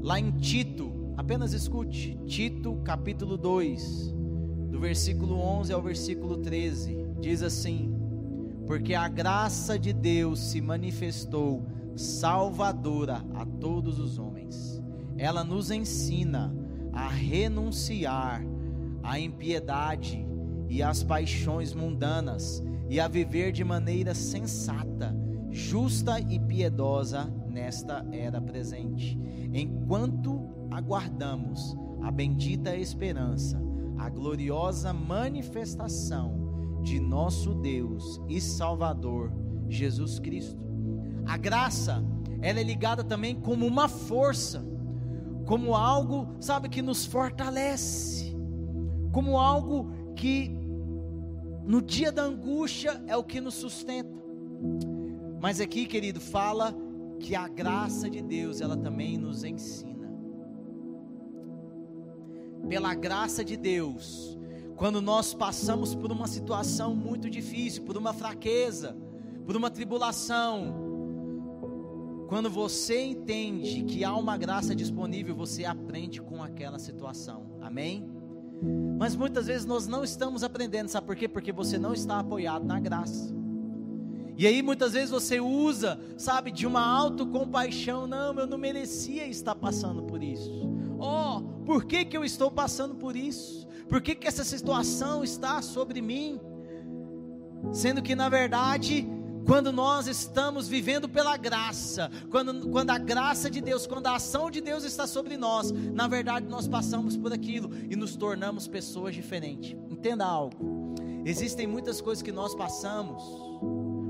lá em Tito, apenas escute, Tito capítulo 2, do versículo 11 ao versículo 13, diz assim: Porque a graça de Deus se manifestou salvadora a todos os homens. Ela nos ensina a renunciar à impiedade e às paixões mundanas e a viver de maneira sensata, justa e piedosa nesta era presente, enquanto aguardamos a bendita esperança, a gloriosa manifestação de nosso Deus e Salvador Jesus Cristo. A graça, ela é ligada também como uma força, como algo, sabe, que nos fortalece, como algo que no dia da angústia é o que nos sustenta. Mas aqui, querido, fala que a graça de Deus, ela também nos ensina. Pela graça de Deus, quando nós passamos por uma situação muito difícil, por uma fraqueza, por uma tribulação, quando você entende que há uma graça disponível, você aprende com aquela situação. Amém? Mas muitas vezes nós não estamos aprendendo, sabe por quê? Porque você não está apoiado na graça. E aí muitas vezes você usa, sabe, de uma autocompaixão, não, eu não merecia estar passando por isso. Oh, por que que eu estou passando por isso? Por que que essa situação está sobre mim? Sendo que na verdade, quando nós estamos vivendo pela graça, quando, quando a graça de Deus, quando a ação de Deus está sobre nós, na verdade nós passamos por aquilo e nos tornamos pessoas diferentes. Entenda algo: existem muitas coisas que nós passamos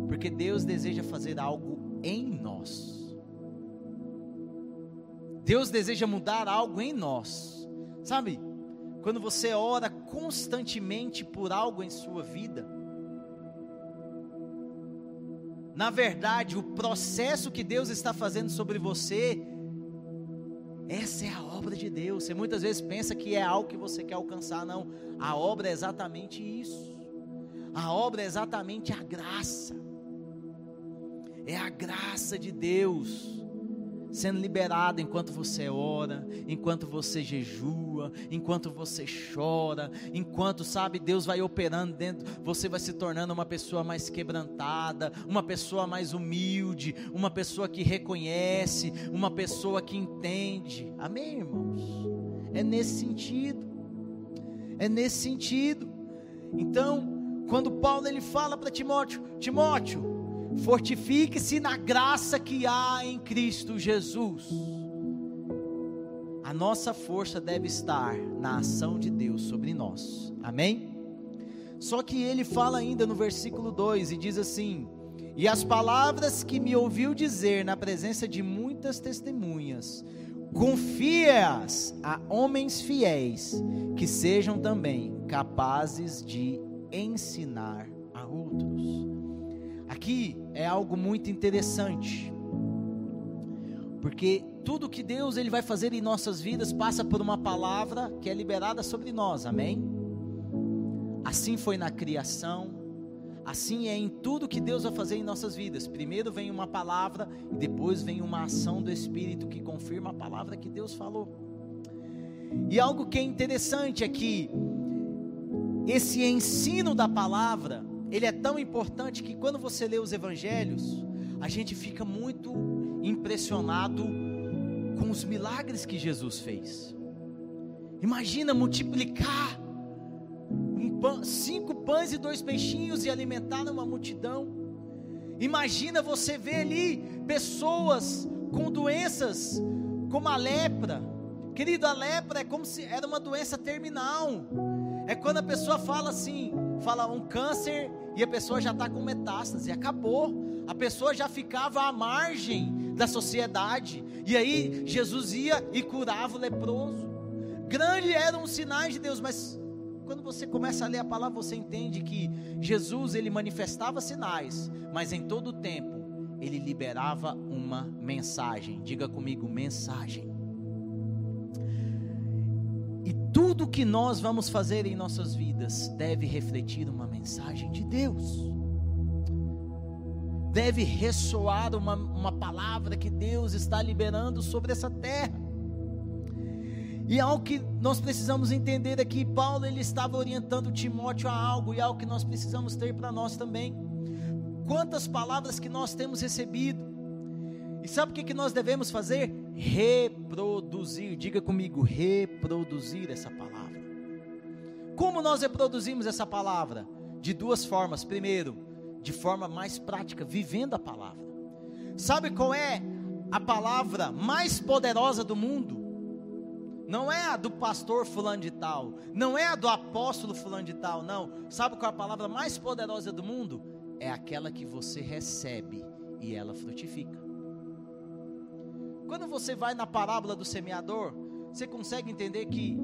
porque Deus deseja fazer algo em nós. Deus deseja mudar algo em nós. Sabe? Quando você ora constantemente por algo em sua vida, na verdade, o processo que Deus está fazendo sobre você, essa é a obra de Deus. Você muitas vezes pensa que é algo que você quer alcançar, não. A obra é exatamente isso. A obra é exatamente a graça é a graça de Deus sendo liberada enquanto você ora, enquanto você jejua, enquanto você chora, enquanto sabe Deus vai operando dentro, você vai se tornando uma pessoa mais quebrantada, uma pessoa mais humilde, uma pessoa que reconhece, uma pessoa que entende. Amém, irmãos? É nesse sentido. É nesse sentido. Então, quando Paulo ele fala para Timóteo, Timóteo, Fortifique-se na graça que há em Cristo Jesus. A nossa força deve estar na ação de Deus sobre nós. Amém? Só que ele fala ainda no versículo 2 e diz assim: E as palavras que me ouviu dizer na presença de muitas testemunhas, confia-as a homens fiéis, que sejam também capazes de ensinar a outros. Aqui é algo muito interessante. Porque tudo que Deus ele vai fazer em nossas vidas passa por uma palavra que é liberada sobre nós. Amém? Assim foi na criação, assim é em tudo que Deus vai fazer em nossas vidas. Primeiro vem uma palavra e depois vem uma ação do Espírito que confirma a palavra que Deus falou. E algo que é interessante é que esse ensino da palavra ele é tão importante que quando você lê os evangelhos, a gente fica muito impressionado com os milagres que Jesus fez. Imagina multiplicar um pão, cinco pães e dois peixinhos e alimentar uma multidão. Imagina você ver ali pessoas com doenças como a lepra. Querido, a lepra é como se era uma doença terminal. É quando a pessoa fala assim, fala um câncer e a pessoa já está com metástase, acabou. A pessoa já ficava à margem da sociedade. E aí Jesus ia e curava o leproso. Grande eram os sinais de Deus, mas quando você começa a ler a palavra, você entende que Jesus ele manifestava sinais, mas em todo o tempo ele liberava uma mensagem. Diga comigo, mensagem. E que nós vamos fazer em nossas vidas deve refletir uma mensagem de Deus. Deve ressoar uma, uma palavra que Deus está liberando sobre essa terra. E algo que nós precisamos entender aqui, Paulo ele estava orientando Timóteo a algo e algo que nós precisamos ter para nós também. Quantas palavras que nós temos recebido. E sabe o que, que nós devemos fazer? Reproduzir. Diga comigo, reproduzir essa palavra. Como nós reproduzimos essa palavra? De duas formas. Primeiro, de forma mais prática, vivendo a palavra. Sabe qual é a palavra mais poderosa do mundo? Não é a do pastor fulano de tal, não é a do apóstolo fulano de tal, não. Sabe qual é a palavra mais poderosa do mundo? É aquela que você recebe e ela frutifica. Quando você vai na parábola do semeador, você consegue entender que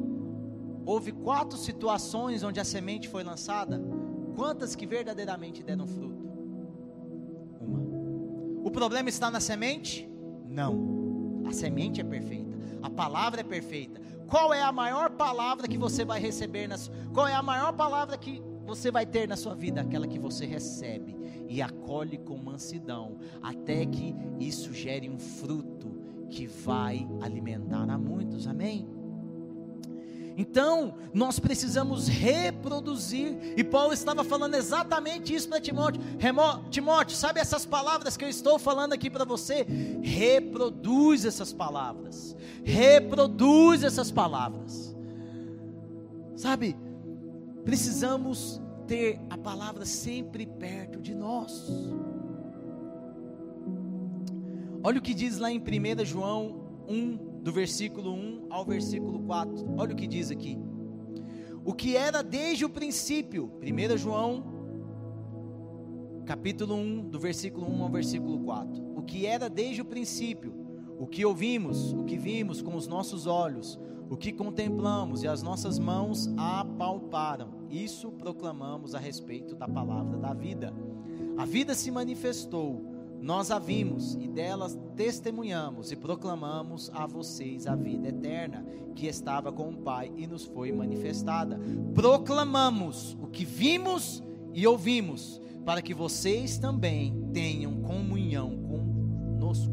houve quatro situações onde a semente foi lançada, quantas que verdadeiramente deram fruto? Uma. O problema está na semente? Não. A semente é perfeita. A palavra é perfeita. Qual é a maior palavra que você vai receber? Na, qual é a maior palavra que você vai ter na sua vida? Aquela que você recebe e acolhe com mansidão, até que isso gere um fruto que vai alimentar a muitos. Amém? Então, nós precisamos reproduzir, e Paulo estava falando exatamente isso para Timóteo. Remo, Timóteo, sabe essas palavras que eu estou falando aqui para você? Reproduz essas palavras, reproduz essas palavras, sabe? Precisamos ter a palavra sempre perto de nós. Olha o que diz lá em 1 João 1, do versículo 1 ao versículo 4. Olha o que diz aqui. O que era desde o princípio, 1 João, capítulo 1, do versículo 1 ao versículo 4. O que era desde o princípio, o que ouvimos, o que vimos com os nossos olhos, o que contemplamos e as nossas mãos apalparam, isso proclamamos a respeito da palavra da vida. A vida se manifestou nós a vimos e delas testemunhamos e proclamamos a vocês a vida eterna que estava com o Pai e nos foi manifestada. Proclamamos o que vimos e ouvimos, para que vocês também tenham comunhão conosco.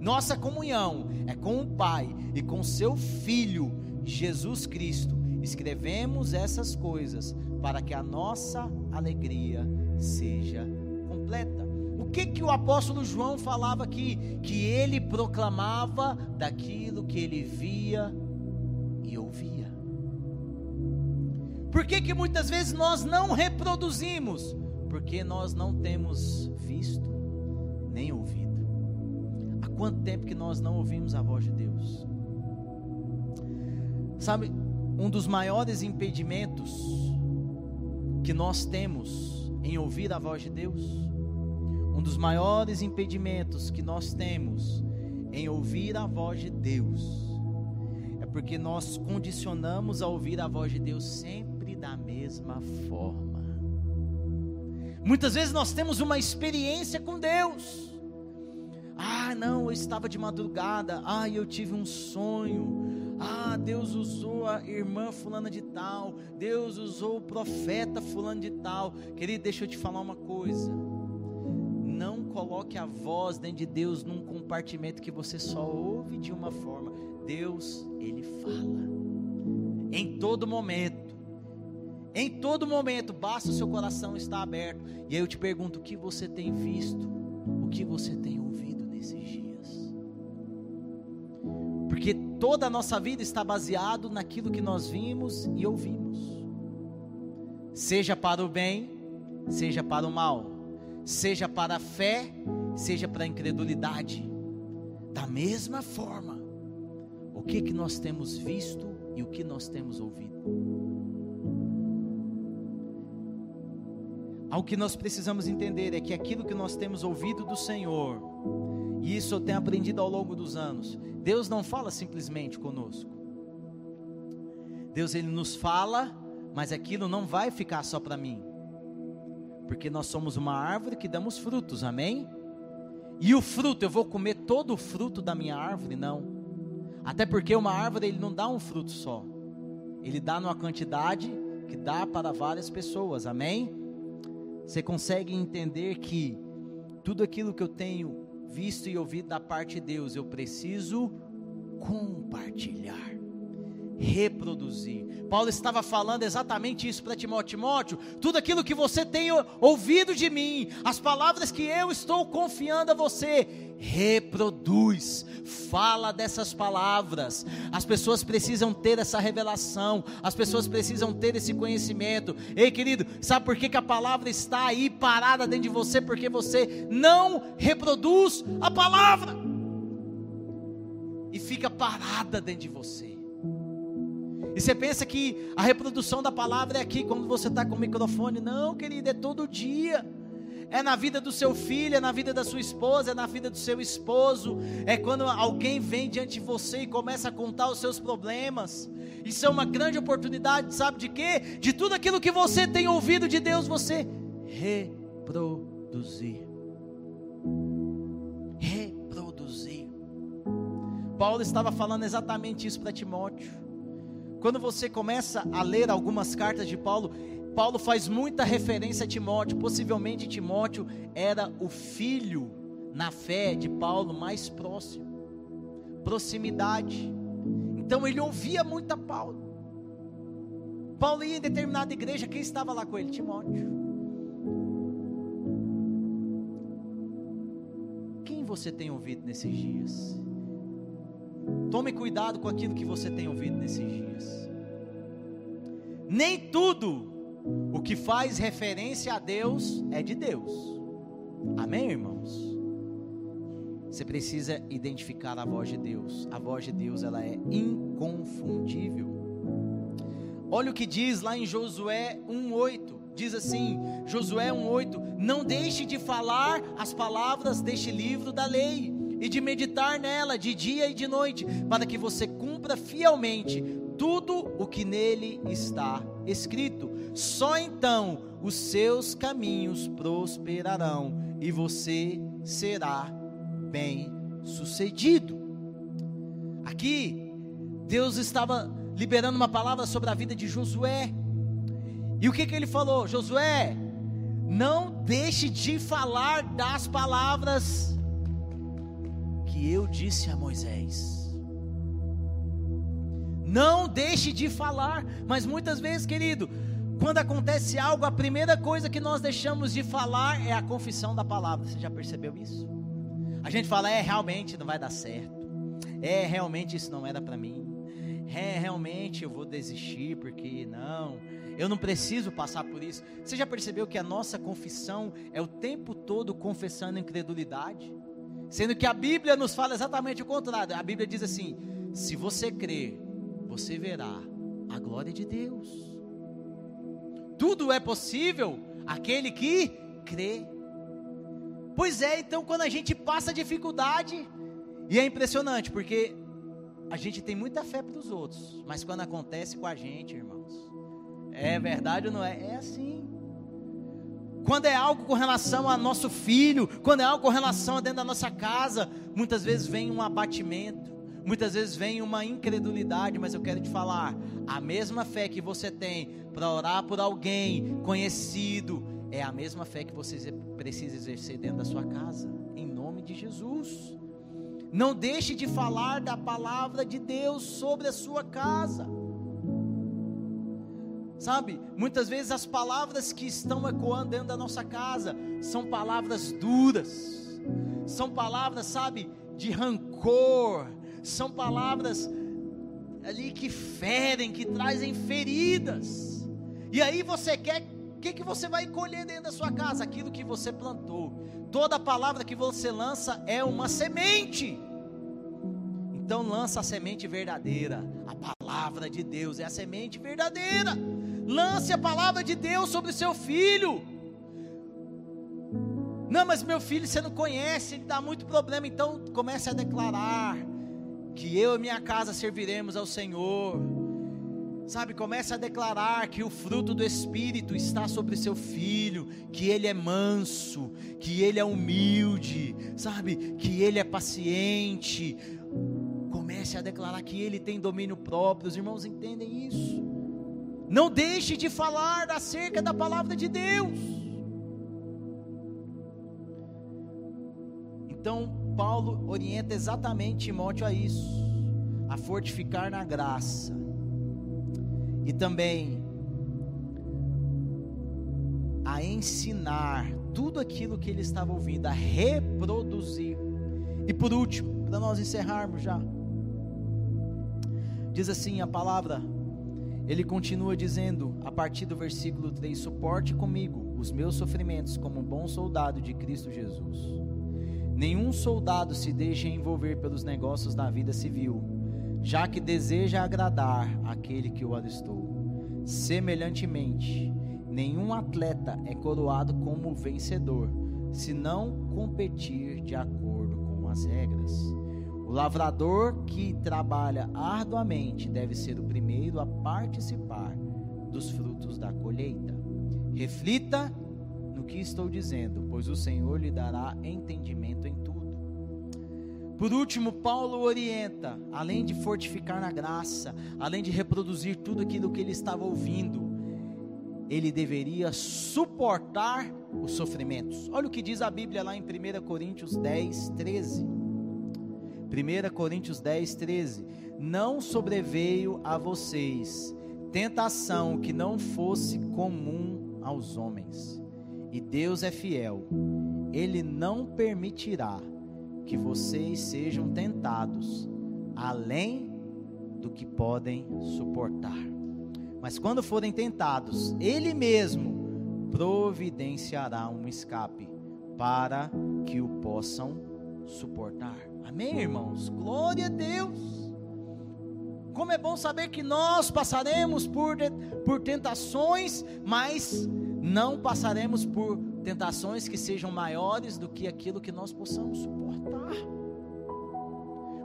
Nossa comunhão é com o Pai e com seu Filho Jesus Cristo. Escrevemos essas coisas para que a nossa alegria seja completa que que o apóstolo João falava aqui? Que ele proclamava daquilo que ele via e ouvia. Por que que muitas vezes nós não reproduzimos? Porque nós não temos visto nem ouvido. Há quanto tempo que nós não ouvimos a voz de Deus? Sabe, um dos maiores impedimentos que nós temos em ouvir a voz de Deus um dos maiores impedimentos que nós temos em ouvir a voz de Deus é porque nós condicionamos a ouvir a voz de Deus sempre da mesma forma. Muitas vezes nós temos uma experiência com Deus. Ah, não, eu estava de madrugada. Ah, eu tive um sonho. Ah, Deus usou a irmã fulana de tal. Deus usou o profeta fulano de tal. Querido, deixa eu te falar uma coisa coloque a voz dentro de Deus num compartimento que você só ouve de uma forma. Deus, Ele fala. Em todo momento. Em todo momento, basta o seu coração estar aberto. E aí eu te pergunto: o que você tem visto? O que você tem ouvido nesses dias? Porque toda a nossa vida está baseado naquilo que nós vimos e ouvimos. Seja para o bem, seja para o mal seja para a fé, seja para a incredulidade. Da mesma forma, o que que nós temos visto e o que nós temos ouvido? Algo que nós precisamos entender é que aquilo que nós temos ouvido do Senhor, e isso eu tenho aprendido ao longo dos anos, Deus não fala simplesmente conosco. Deus ele nos fala, mas aquilo não vai ficar só para mim porque nós somos uma árvore que damos frutos, amém? E o fruto, eu vou comer todo o fruto da minha árvore? Não. Até porque uma árvore ele não dá um fruto só. Ele dá numa quantidade que dá para várias pessoas, amém? Você consegue entender que tudo aquilo que eu tenho visto e ouvido da parte de Deus, eu preciso compartilhar, reproduzir. Paulo estava falando exatamente isso para Timóteo. Timóteo, tudo aquilo que você tem ouvido de mim, as palavras que eu estou confiando a você, reproduz, fala dessas palavras. As pessoas precisam ter essa revelação, as pessoas precisam ter esse conhecimento. Ei, querido, sabe por que, que a palavra está aí parada dentro de você? Porque você não reproduz a palavra e fica parada dentro de você. E você pensa que a reprodução da palavra é aqui, quando você está com o microfone. Não, querido, é todo dia. É na vida do seu filho, é na vida da sua esposa, é na vida do seu esposo. É quando alguém vem diante de você e começa a contar os seus problemas. Isso é uma grande oportunidade, sabe de quê? De tudo aquilo que você tem ouvido de Deus, você reproduzir. Reproduzir. Paulo estava falando exatamente isso para Timóteo. Quando você começa a ler algumas cartas de Paulo, Paulo faz muita referência a Timóteo. Possivelmente Timóteo era o filho na fé de Paulo mais próximo. Proximidade. Então ele ouvia muito a Paulo. Paulo ia em determinada igreja, quem estava lá com ele? Timóteo. Quem você tem ouvido nesses dias? Tome cuidado com aquilo que você tem ouvido nesses dias. Nem tudo o que faz referência a Deus é de Deus. Amém, irmãos? Você precisa identificar a voz de Deus. A voz de Deus, ela é inconfundível. Olha o que diz lá em Josué 1:8. Diz assim, Josué 1:8: Não deixe de falar as palavras deste livro da lei e de meditar nela de dia e de noite, para que você cumpra fielmente tudo o que nele está escrito. Só então os seus caminhos prosperarão e você será bem-sucedido. Aqui, Deus estava liberando uma palavra sobre a vida de Josué. E o que, que ele falou? Josué, não deixe de falar das palavras que eu disse a Moisés. Não deixe de falar, mas muitas vezes, querido, quando acontece algo, a primeira coisa que nós deixamos de falar é a confissão da palavra. Você já percebeu isso? A gente fala, é, realmente não vai dar certo. É, realmente isso não era para mim. É, realmente eu vou desistir porque não, eu não preciso passar por isso. Você já percebeu que a nossa confissão é o tempo todo confessando incredulidade? Sendo que a Bíblia nos fala exatamente o contrário. A Bíblia diz assim: se você crer, você verá a glória de Deus. Tudo é possível aquele que crê. Pois é, então quando a gente passa dificuldade, e é impressionante, porque a gente tem muita fé para os outros, mas quando acontece com a gente, irmãos, é verdade ou não é? É assim. Quando é algo com relação a nosso filho, quando é algo com relação a dentro da nossa casa, muitas vezes vem um abatimento, muitas vezes vem uma incredulidade, mas eu quero te falar, a mesma fé que você tem para orar por alguém conhecido, é a mesma fé que você precisa exercer dentro da sua casa, em nome de Jesus. Não deixe de falar da palavra de Deus sobre a sua casa. Sabe, muitas vezes as palavras que estão ecoando dentro da nossa casa são palavras duras, são palavras, sabe, de rancor, são palavras ali que ferem, que trazem feridas. E aí você quer, o que, que você vai colher dentro da sua casa? Aquilo que você plantou. Toda palavra que você lança é uma semente. Então lança a semente verdadeira. A palavra de Deus é a semente verdadeira. Lance a palavra de Deus sobre o seu filho. Não, mas meu filho você não conhece, ele dá muito problema. Então comece a declarar que eu e minha casa serviremos ao Senhor. Sabe, comece a declarar que o fruto do Espírito está sobre seu filho, que ele é manso, que ele é humilde, sabe, que ele é paciente. Comece a declarar que ele tem domínio próprio. Os irmãos entendem isso? Não deixe de falar acerca da palavra de Deus. Então, Paulo orienta exatamente Timóteo a isso, a fortificar na graça, e também a ensinar tudo aquilo que ele estava ouvindo, a reproduzir. E por último, para nós encerrarmos já, diz assim a palavra, ele continua dizendo, a partir do versículo 3: Suporte comigo os meus sofrimentos como um bom soldado de Cristo Jesus. Nenhum soldado se deixa envolver pelos negócios da vida civil, já que deseja agradar aquele que o alistou. Semelhantemente, nenhum atleta é coroado como vencedor, se não competir de acordo com as regras. O lavrador que trabalha arduamente deve ser o primeiro a participar dos frutos da colheita. Reflita no que estou dizendo, pois o Senhor lhe dará entendimento em tudo. Por último, Paulo orienta, além de fortificar na graça, além de reproduzir tudo aquilo que ele estava ouvindo, ele deveria suportar os sofrimentos. Olha o que diz a Bíblia lá em 1 Coríntios 10, 13. 1 Coríntios 10, 13: Não sobreveio a vocês tentação que não fosse comum aos homens, e Deus é fiel, Ele não permitirá que vocês sejam tentados além do que podem suportar. Mas quando forem tentados, Ele mesmo providenciará um escape para que o possam suportar. Amém, irmãos? Glória a Deus. Como é bom saber que nós passaremos por, por tentações, mas não passaremos por tentações que sejam maiores do que aquilo que nós possamos suportar.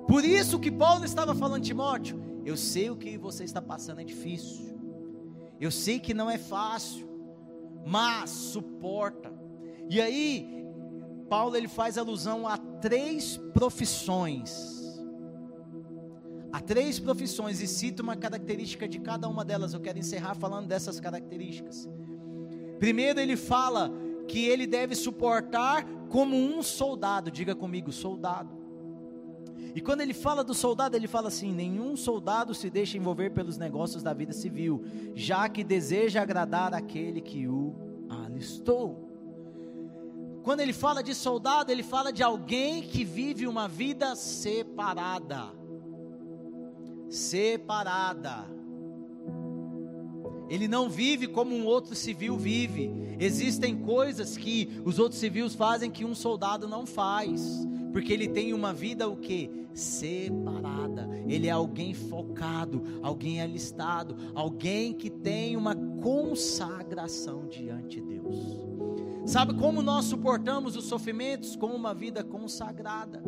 Por isso que Paulo estava falando, Timóteo, eu sei o que você está passando é difícil. Eu sei que não é fácil, mas suporta. E aí, Paulo ele faz alusão a três profissões. Há três profissões e cita uma característica de cada uma delas. Eu quero encerrar falando dessas características. Primeiro, ele fala que ele deve suportar como um soldado. Diga comigo, soldado. E quando ele fala do soldado, ele fala assim: nenhum soldado se deixa envolver pelos negócios da vida civil, já que deseja agradar aquele que o alistou. Quando ele fala de soldado, ele fala de alguém que vive uma vida separada. Separada. Ele não vive como um outro civil vive. Existem coisas que os outros civis fazem que um soldado não faz, porque ele tem uma vida o que? Separada. Ele é alguém focado, alguém alistado, alguém que tem uma consagração diante de Deus. Sabe como nós suportamos os sofrimentos? Com uma vida consagrada.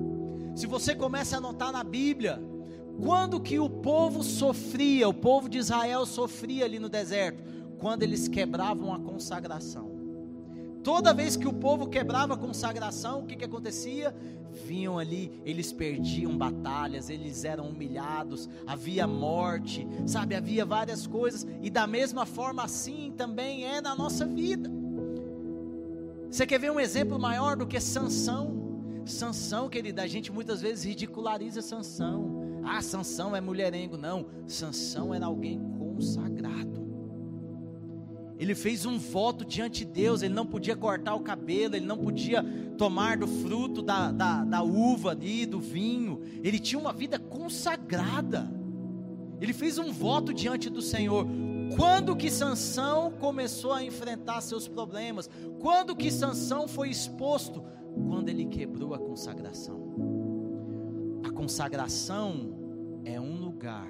Se você começa a anotar na Bíblia, quando que o povo sofria, o povo de Israel sofria ali no deserto? Quando eles quebravam a consagração. Toda vez que o povo quebrava a consagração, o que, que acontecia? Vinham ali, eles perdiam batalhas, eles eram humilhados, havia morte, sabe? Havia várias coisas, e da mesma forma assim também é na nossa vida. Você quer ver um exemplo maior do que Sansão? Sansão, querida, a gente muitas vezes ridiculariza Sansão. Ah, Sansão é mulherengo. Não, Sansão era alguém consagrado. Ele fez um voto diante de Deus, ele não podia cortar o cabelo, ele não podia tomar do fruto da, da, da uva ali, do vinho. Ele tinha uma vida consagrada. Ele fez um voto diante do Senhor. Quando que Sansão começou a enfrentar seus problemas? Quando que Sansão foi exposto? Quando ele quebrou a consagração. A consagração é um lugar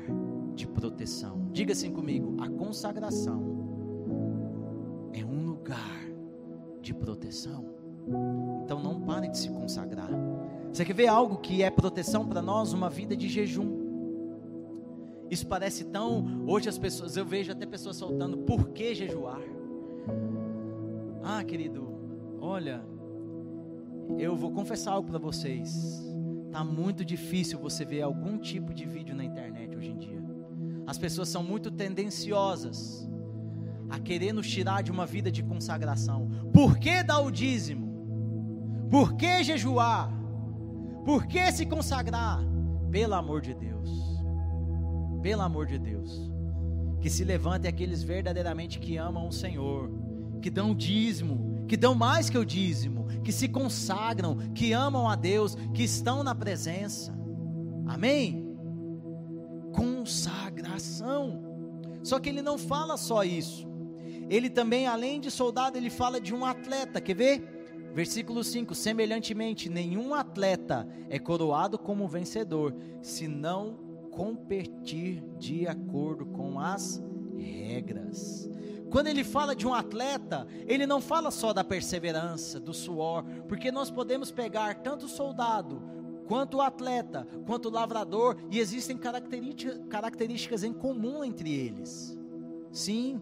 de proteção. Diga assim comigo: a consagração é um lugar de proteção. Então não pare de se consagrar. Você quer ver algo que é proteção para nós? Uma vida de jejum. Isso parece tão. Hoje as pessoas, eu vejo até pessoas soltando, por que jejuar? Ah, querido, olha, eu vou confessar algo para vocês. Tá muito difícil você ver algum tipo de vídeo na internet hoje em dia. As pessoas são muito tendenciosas a querer nos tirar de uma vida de consagração. Por que dar o dízimo? Por que jejuar? Por que se consagrar? Pelo amor de Deus. Pelo amor de Deus. Que se levantem aqueles verdadeiramente que amam o Senhor, que dão dízimo, que dão mais que o dízimo, que se consagram, que amam a Deus, que estão na presença. Amém? Consagração. Só que ele não fala só isso. Ele também, além de soldado, ele fala de um atleta. Quer ver? Versículo 5: Semelhantemente, nenhum atleta é coroado como vencedor, se não competir de acordo com as regras. Quando ele fala de um atleta, ele não fala só da perseverança, do suor, porque nós podemos pegar tanto o soldado, quanto o atleta, quanto o lavrador, e existem características, em comum entre eles. Sim,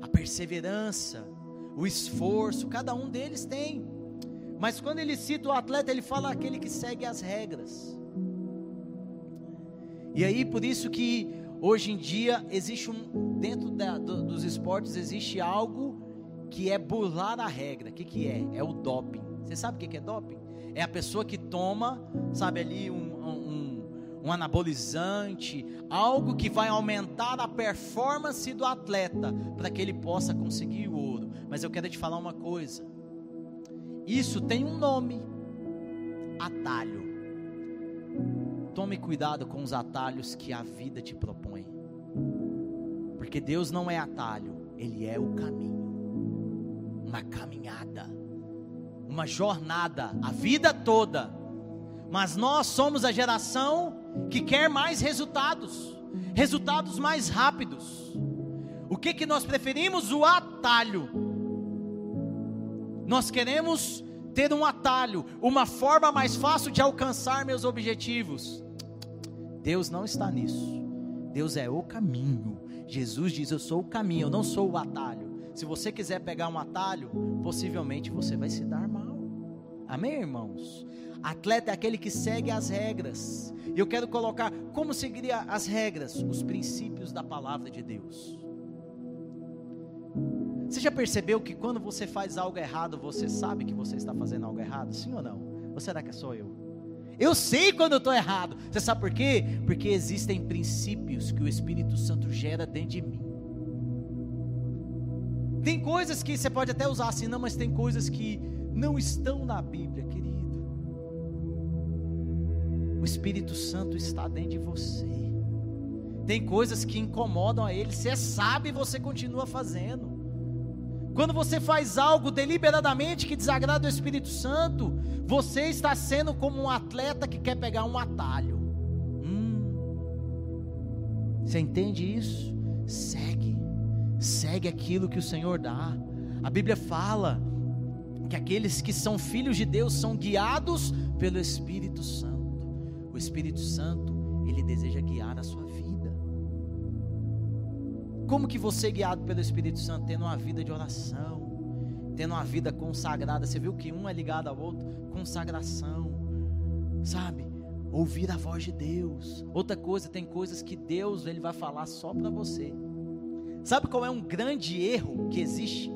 a perseverança, o esforço, cada um deles tem. Mas quando ele cita o atleta, ele fala aquele que segue as regras. E aí, por isso que hoje em dia existe um dentro da, do, dos esportes existe algo que é burlar a regra. O que, que é? É o doping. Você sabe o que, que é doping? É a pessoa que toma, sabe ali um, um, um anabolizante, algo que vai aumentar a performance do atleta para que ele possa conseguir o ouro. Mas eu quero te falar uma coisa. Isso tem um nome: atalho. Tome cuidado com os atalhos que a vida te propõe. Porque Deus não é atalho, Ele é o caminho. Uma caminhada, uma jornada, a vida toda. Mas nós somos a geração que quer mais resultados, resultados mais rápidos. O que que nós preferimos? O atalho. Nós queremos ter um atalho, uma forma mais fácil de alcançar meus objetivos. Deus não está nisso. Deus é o caminho. Jesus diz: Eu sou o caminho, eu não sou o atalho. Se você quiser pegar um atalho, possivelmente você vai se dar mal. Amém, irmãos? Atleta é aquele que segue as regras. E eu quero colocar como seguiria as regras, os princípios da palavra de Deus. Você já percebeu que quando você faz algo errado, você sabe que você está fazendo algo errado? Sim ou não? Ou será que é só eu? Eu sei quando eu estou errado. Você sabe por quê? Porque existem princípios que o Espírito Santo gera dentro de mim. Tem coisas que você pode até usar assim, não, mas tem coisas que não estão na Bíblia, querido. O Espírito Santo está dentro de você. Tem coisas que incomodam a Ele, você sabe e você continua fazendo. Quando você faz algo deliberadamente que desagrada o Espírito Santo, você está sendo como um atleta que quer pegar um atalho. Hum. Você entende isso? Segue, segue aquilo que o Senhor dá. A Bíblia fala que aqueles que são filhos de Deus são guiados pelo Espírito Santo. O Espírito Santo, ele deseja guiar a sua vida. Como que você, guiado pelo Espírito Santo, tendo uma vida de oração, tendo uma vida consagrada, você viu que um é ligado ao outro? Consagração, sabe? Ouvir a voz de Deus. Outra coisa, tem coisas que Deus ele vai falar só para você. Sabe qual é um grande erro que existe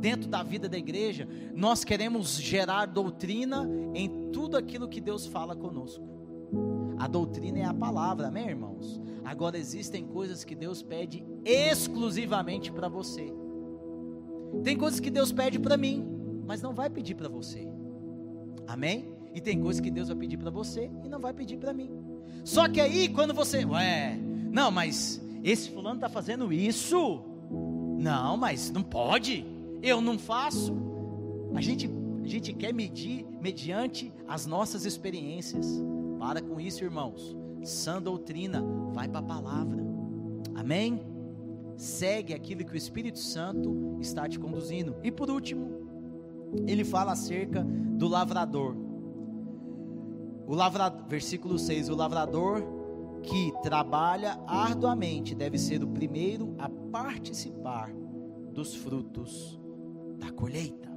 dentro da vida da igreja? Nós queremos gerar doutrina em tudo aquilo que Deus fala conosco. A doutrina é a palavra, amém, irmãos? Agora existem coisas que Deus pede exclusivamente para você. Tem coisas que Deus pede para mim, mas não vai pedir para você. Amém? E tem coisas que Deus vai pedir para você e não vai pedir para mim. Só que aí quando você, ué, não, mas esse fulano está fazendo isso? Não, mas não pode. Eu não faço. A gente, a gente quer medir mediante as nossas experiências. Para com isso, irmãos. Sã doutrina, vai para a palavra. Amém? Segue aquilo que o Espírito Santo está te conduzindo. E por último, ele fala acerca do lavrador. O lavrador, versículo 6, o lavrador que trabalha arduamente deve ser o primeiro a participar dos frutos da colheita.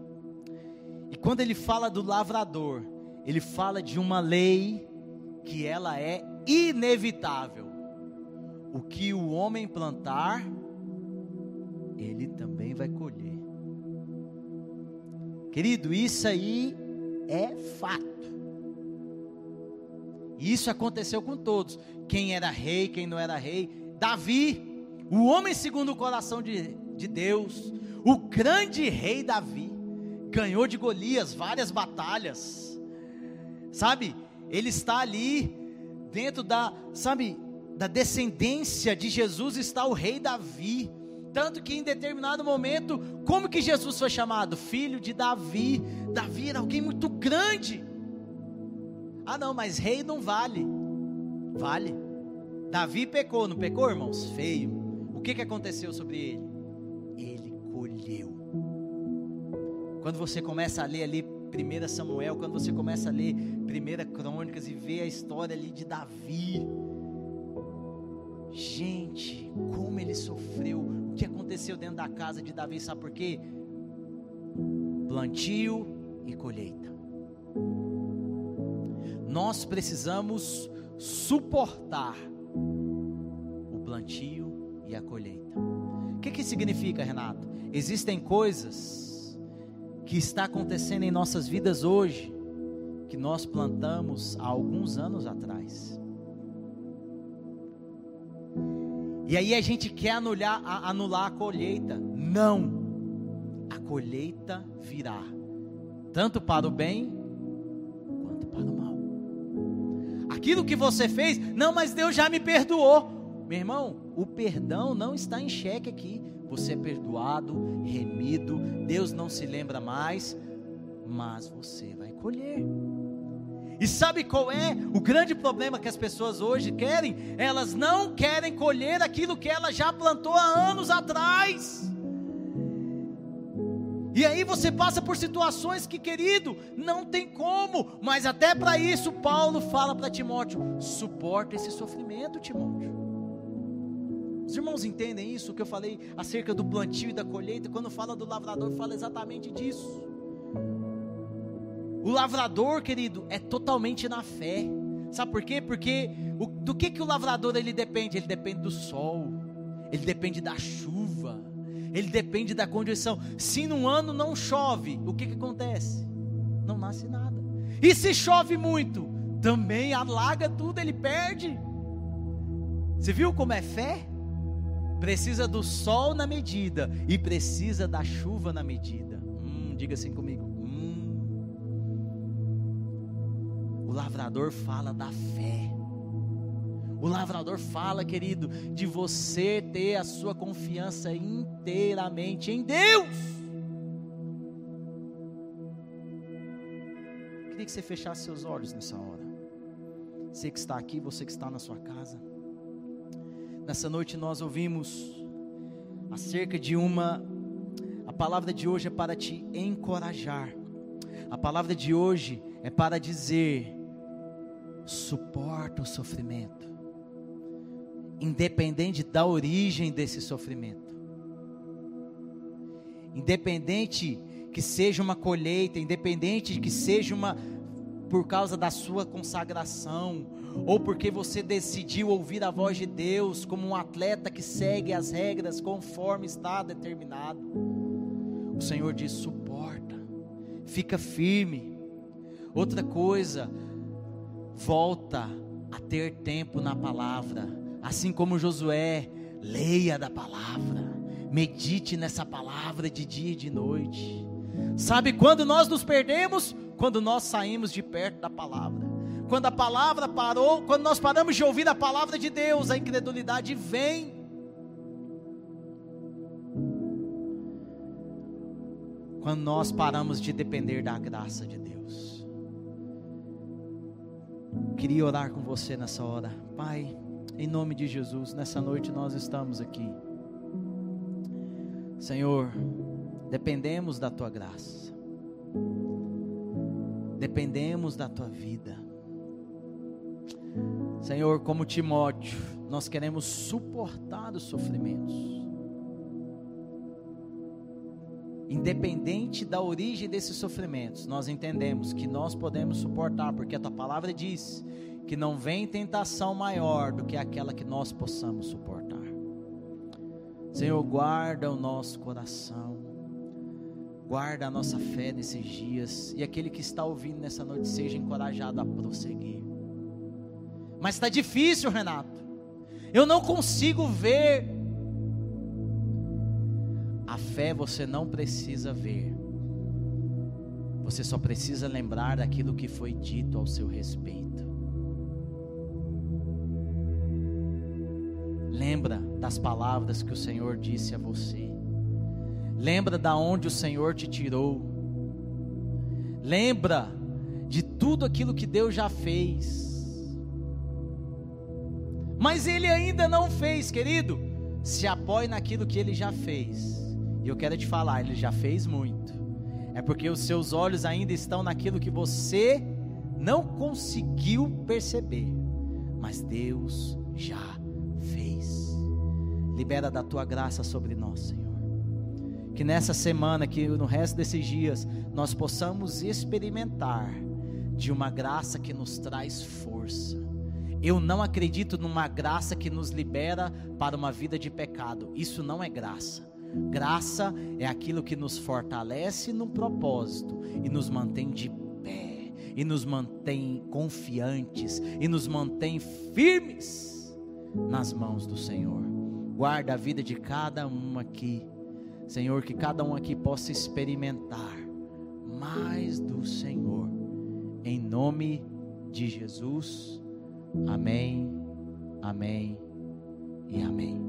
E quando ele fala do lavrador, ele fala de uma lei que ela é inevitável. O que o homem plantar, ele também vai colher. Querido, isso aí é fato. Isso aconteceu com todos. Quem era rei, quem não era rei. Davi, o homem segundo o coração de, de Deus, o grande rei Davi, ganhou de Golias várias batalhas, sabe? Ele está ali dentro da, sabe, da descendência de Jesus está o rei Davi. Tanto que em determinado momento, como que Jesus foi chamado? Filho de Davi. Davi era alguém muito grande. Ah, não, mas rei não vale. Vale. Davi pecou, não pecou, irmãos? Feio. O que, que aconteceu sobre ele? Ele colheu. Quando você começa a ler ali 1 Samuel, quando você começa a ler 1 Crônicas e ver a história ali de Davi, gente, como ele sofreu, o que aconteceu dentro da casa de Davi, sabe por quê? Plantio e colheita. Nós precisamos suportar o plantio e a colheita. O que, que significa, Renato? Existem coisas que está acontecendo em nossas vidas hoje, que nós plantamos há alguns anos atrás. E aí a gente quer anular, anular a colheita. Não. A colheita virá, tanto para o bem quanto para o mal. Aquilo que você fez, não, mas Deus já me perdoou. Meu irmão, o perdão não está em xeque aqui você é perdoado, remido, Deus não se lembra mais, mas você vai colher. E sabe qual é o grande problema que as pessoas hoje querem? Elas não querem colher aquilo que ela já plantou há anos atrás. E aí você passa por situações que, querido, não tem como, mas até para isso Paulo fala para Timóteo: suporta esse sofrimento, Timóteo. Os irmãos entendem isso que eu falei acerca do plantio e da colheita? Quando fala do lavrador, fala exatamente disso. O lavrador, querido, é totalmente na fé. Sabe por quê? Porque o, do que, que o lavrador ele depende? Ele depende do sol, ele depende da chuva, ele depende da condição. Se num ano não chove, o que, que acontece? Não nasce nada. E se chove muito, também alaga tudo, ele perde. Você viu como é fé? Precisa do sol na medida e precisa da chuva na medida. Hum, diga assim comigo. Hum. O lavrador fala da fé. O lavrador fala, querido, de você ter a sua confiança inteiramente em Deus. Queria que você fechasse seus olhos nessa hora. Você que está aqui, você que está na sua casa. Nessa noite nós ouvimos acerca de uma. A palavra de hoje é para te encorajar. A palavra de hoje é para dizer: suporta o sofrimento, independente da origem desse sofrimento, independente que seja uma colheita, independente que seja uma por causa da sua consagração, ou porque você decidiu ouvir a voz de Deus como um atleta que segue as regras conforme está determinado. O Senhor diz: suporta, fica firme. Outra coisa, volta a ter tempo na palavra, assim como Josué, leia da palavra, medite nessa palavra de dia e de noite. Sabe quando nós nos perdemos? Quando nós saímos de perto da palavra. Quando a palavra parou, quando nós paramos de ouvir a palavra de Deus, a incredulidade vem. Quando nós paramos de depender da graça de Deus. Queria orar com você nessa hora. Pai, em nome de Jesus, nessa noite nós estamos aqui. Senhor, dependemos da tua graça. Dependemos da tua vida. Senhor, como Timóteo, nós queremos suportar os sofrimentos. Independente da origem desses sofrimentos, nós entendemos que nós podemos suportar, porque a tua palavra diz que não vem tentação maior do que aquela que nós possamos suportar. Senhor, guarda o nosso coração, guarda a nossa fé nesses dias, e aquele que está ouvindo nessa noite seja encorajado a prosseguir. Mas está difícil, Renato. Eu não consigo ver fé você não precisa ver. Você só precisa lembrar daquilo que foi dito ao seu respeito. Lembra das palavras que o Senhor disse a você. Lembra da onde o Senhor te tirou. Lembra de tudo aquilo que Deus já fez. Mas ele ainda não fez, querido. Se apoie naquilo que ele já fez. E eu quero te falar, ele já fez muito. É porque os seus olhos ainda estão naquilo que você não conseguiu perceber. Mas Deus já fez. Libera da tua graça sobre nós, Senhor. Que nessa semana, que no resto desses dias, nós possamos experimentar de uma graça que nos traz força. Eu não acredito numa graça que nos libera para uma vida de pecado. Isso não é graça. Graça é aquilo que nos fortalece num propósito e nos mantém de pé, e nos mantém confiantes, e nos mantém firmes nas mãos do Senhor. Guarda a vida de cada um aqui, Senhor, que cada um aqui possa experimentar mais do Senhor, em nome de Jesus. Amém, amém e amém.